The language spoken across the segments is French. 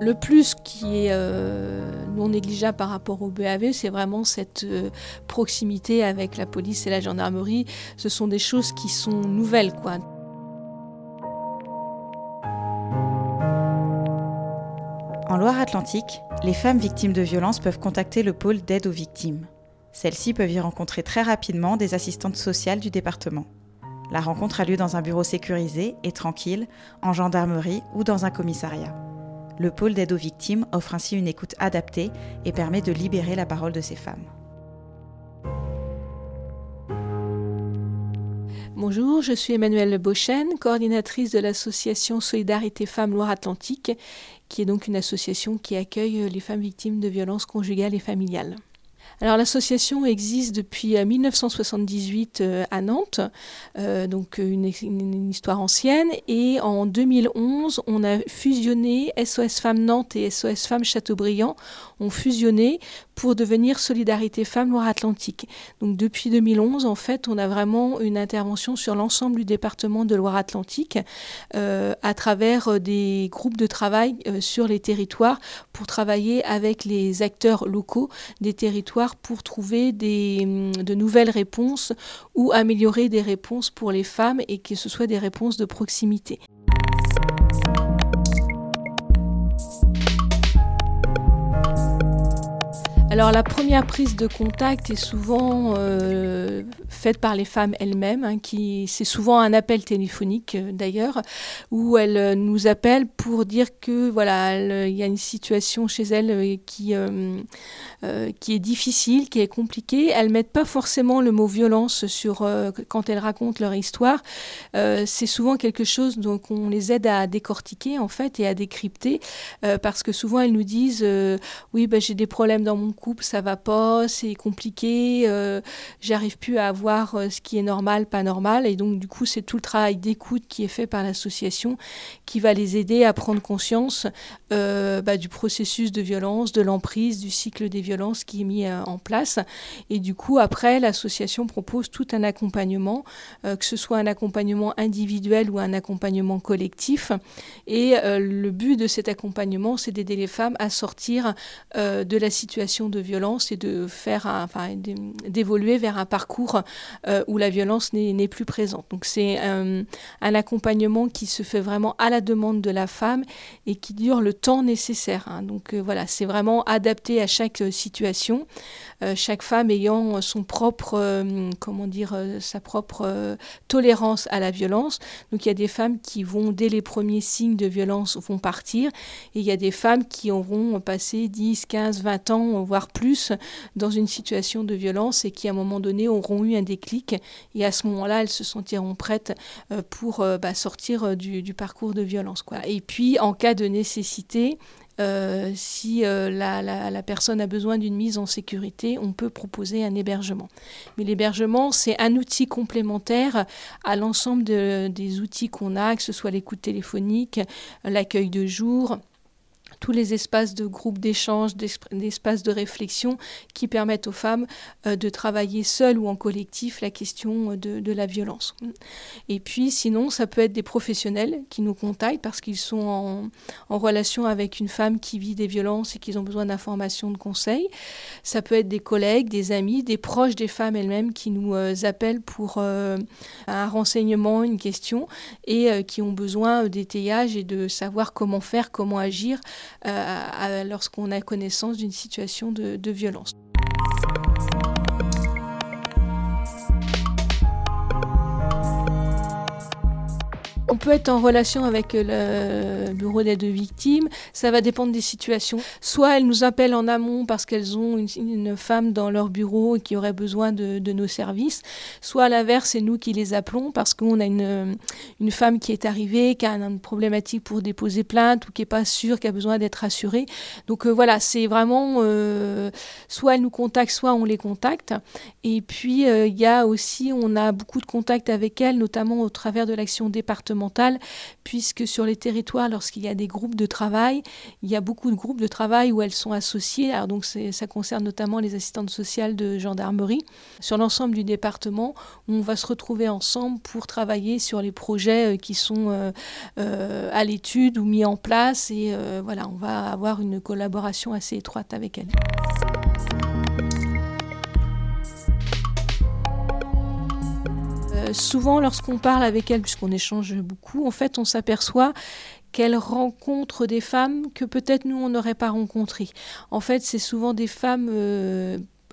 Le plus qui est euh, non négligeable par rapport au BAV, c'est vraiment cette euh, proximité avec la police et la gendarmerie. Ce sont des choses qui sont nouvelles, quoi. En Loire-Atlantique, les femmes victimes de violences peuvent contacter le pôle d'aide aux victimes. Celles-ci peuvent y rencontrer très rapidement des assistantes sociales du département. La rencontre a lieu dans un bureau sécurisé et tranquille, en gendarmerie ou dans un commissariat. Le pôle d'aide aux victimes offre ainsi une écoute adaptée et permet de libérer la parole de ces femmes. Bonjour, je suis Emmanuelle Beauchesne, coordinatrice de l'association Solidarité Femmes Loire-Atlantique, qui est donc une association qui accueille les femmes victimes de violences conjugales et familiales. Alors l'association existe depuis 1978 euh, euh, à Nantes, euh, donc une, histoire ancienne. Et en 2011, on a fusionné SOS Femmes Nantes et SOS Femmes Châteaubriand ont fusionné pour devenir Solidarité Femmes Loire-Atlantique. Donc depuis 2011, en fait, on a vraiment une intervention sur l'ensemble du département de Loire-Atlantique à travers des groupes de travail sur les territoires pour travailler avec les acteurs locaux des territoires pour trouver hum, de nouvelles réponses ou améliorer des réponses pour les femmes et que ce soit des réponses de proximité. Alors la première prise de contact est souvent euh, faite par les femmes elles-mêmes, hein, qui c'est souvent un appel téléphonique euh, d'ailleurs, où elles euh, nous appellent pour dire que voilà il y a une situation chez elles qui qui est difficile, qui est compliquée. Elles mettent pas forcément le mot violence sur quand elles racontent leur histoire. c'est souvent quelque chose donc on les aide à décortiquer en fait et à décrypter parce que souvent elles nous disent oui ben, j'ai des problèmes dans mon ça va pas, c'est compliqué, euh, j'arrive plus à voir euh, ce qui est normal, pas normal. Et donc, du coup, c'est tout le travail d'écoute qui est fait par l'association qui va les aider à prendre conscience euh, bah, du processus de violence, de l'emprise, du cycle des violences qui est mis en place. Et du coup, après, l'association propose tout un accompagnement, que ce soit un accompagnement individuel ou un accompagnement collectif. Et le but de cet accompagnement, c'est d'aider les femmes à sortir de la situation de violence et de faire, enfin, d'évoluer vers un parcours euh, où la violence n'est plus présente. Donc c'est un, accompagnement qui se fait vraiment à la demande de la femme et qui dure le temps nécessaire. Hein. Donc euh, voilà, c'est vraiment adapté à chaque situation. Euh, chaque femme ayant son propre, euh, comment dire, euh, sa propre tolérance à la violence. Donc il y a des femmes qui vont, dès les premiers signes de violence, vont partir. Et il y a des femmes qui auront passé 10, 15, 20 ans, voire plus, dans une situation de violence et qui, à un moment donné, auront eu un déclic. Et à ce moment-là, elles se sentiront prêtes pour bah, sortir du, du, parcours de violence. Et puis, en cas de nécessité, euh, si euh, la, personne a besoin d'une mise en sécurité, on peut proposer un hébergement. Mais l'hébergement, c'est un outil complémentaire à l'ensemble des outils qu'on a, que ce soit l'écoute téléphonique, l'accueil de jour, tous les espaces de groupe d'échange, d'espaces de réflexion qui permettent aux femmes euh, de travailler seules ou en collectif la question de, la violence. Et puis sinon, ça peut être des professionnels qui nous contactent parce qu'ils sont en, relation avec une femme qui vit des violences et qu'ils ont besoin d'informations, de conseils. Ça peut être des collègues, des amis, des proches des femmes elles-mêmes qui nous euh, appellent pour euh, un renseignement, une question et qui ont besoin d'étayage et de savoir comment faire, comment agir euh, lorsqu'on a connaissance d'une situation de violence. On peut être en relation avec le bureau d'aide aux victimes, ça va dépendre des situations. Soit elles nous appellent en amont parce qu'elles ont une, femme dans leur bureau qui aurait besoin de, nos services, soit à l'inverse, c'est nous qui les appelons parce qu'on a une, une femme qui est arrivée, qui a une problématique pour déposer plainte ou qui n'est pas sûre, qui a besoin d'être assurée. Donc euh, voilà, c'est vraiment euh, soit elles nous contactent, soit on les contacte. Et puis euh, il y a aussi, on a beaucoup de contacts avec elles, notamment au travers de l'action départementale puisque sur les territoires, lorsqu'il y a des groupes de travail, il y a beaucoup de groupes de travail où elles sont associées. Donc ça concerne notamment les assistantes sociales de gendarmerie sur l'ensemble du département, on va se retrouver ensemble pour travailler sur les projets euh, qui sont euh, euh, à l'étude ou mis en place. Et voilà, on va avoir une collaboration assez étroite avec elles. Souvent, lorsqu'on parle avec elles, puisqu'on échange beaucoup, en fait, on s'aperçoit qu'elles rencontrent des femmes que peut-être nous, on n'aurait pas rencontrées. En fait, c'est souvent des femmes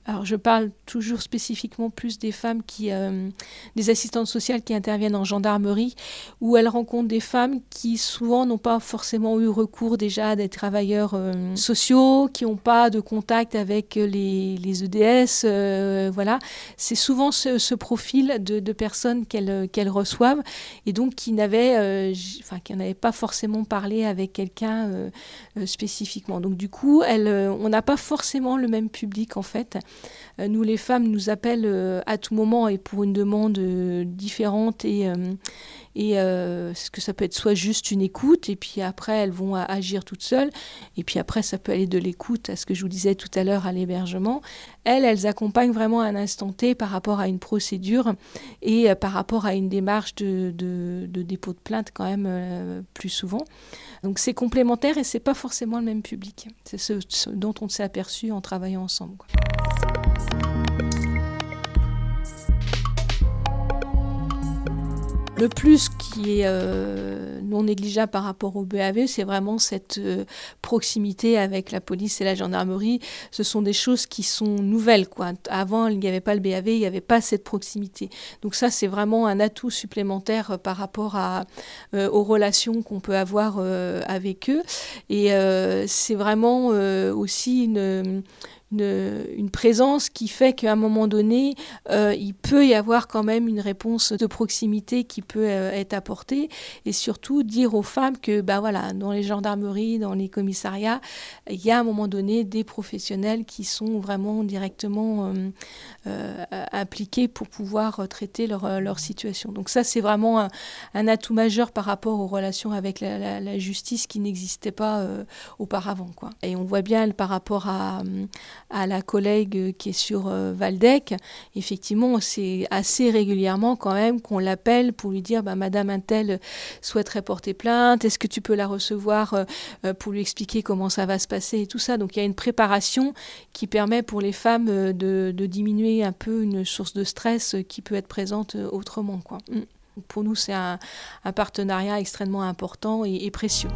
alors je parle toujours spécifiquement plus des femmes qui, euh, des assistantes sociales qui interviennent en gendarmerie, où elles rencontrent des femmes qui souvent n'ont pas forcément eu recours déjà à des travailleurs euh, sociaux, qui n'ont pas de contact avec les, les EDS, euh, voilà. C'est souvent ce, profil de, de personnes qu'elles qu'elles reçoivent et donc qui n'avaient, enfin qui n'avaient pas forcément parlé avec quelqu'un spécifiquement. Donc du coup, elles, on n'a pas forcément le même public en fait. Euh, nous, les femmes, nous appellent euh, à tout moment et pour une demande euh, différente et, ce que ça peut être soit juste une écoute et puis après elles vont agir toutes seules et puis après ça peut aller de l'écoute à ce que je vous disais tout à l'heure à l'hébergement. Elles, elles accompagnent vraiment à un instant T par rapport à une procédure et par rapport à une démarche de, de, dépôt de plainte quand même plus souvent. Donc c'est complémentaire et c'est pas forcément le même public. C'est ce, dont on s'est aperçu en travaillant ensemble. Le plus qui est euh, non négligeable par rapport au BAV, c'est vraiment cette euh, proximité avec la police et la gendarmerie. Ce sont des choses qui sont nouvelles. Avant, il n'y avait pas le BAV, il n'y avait pas cette proximité. Donc ça, c'est vraiment un atout supplémentaire euh, par rapport aux relations qu'on peut avoir avec eux. Et c'est vraiment aussi une une, présence qui fait qu'à un moment donné, euh, il peut y avoir quand même une réponse de proximité qui peut euh, être apportée et surtout dire aux femmes que bah voilà, dans les gendarmeries, dans les commissariats, il y a à un moment donné des professionnels qui sont vraiment directement euh, impliqués pour pouvoir traiter leur, situation. Donc ça, c'est vraiment un, atout majeur par rapport aux relations avec la, justice qui n'existait pas auparavant. Quoi. Et on voit bien par rapport à, à la collègue qui est sur euh, Valdec, effectivement, c'est assez régulièrement quand même qu'on l'appelle pour lui dire bah, Madame Intel souhaiterait porter plainte, est-ce que tu peux la recevoir euh, euh, pour lui expliquer comment ça va se passer et tout ça? Donc il y a une préparation qui permet pour les femmes de, diminuer un peu une source de stress qui peut être présente autrement. Mm. Pour nous, c'est un, partenariat extrêmement important et précieux.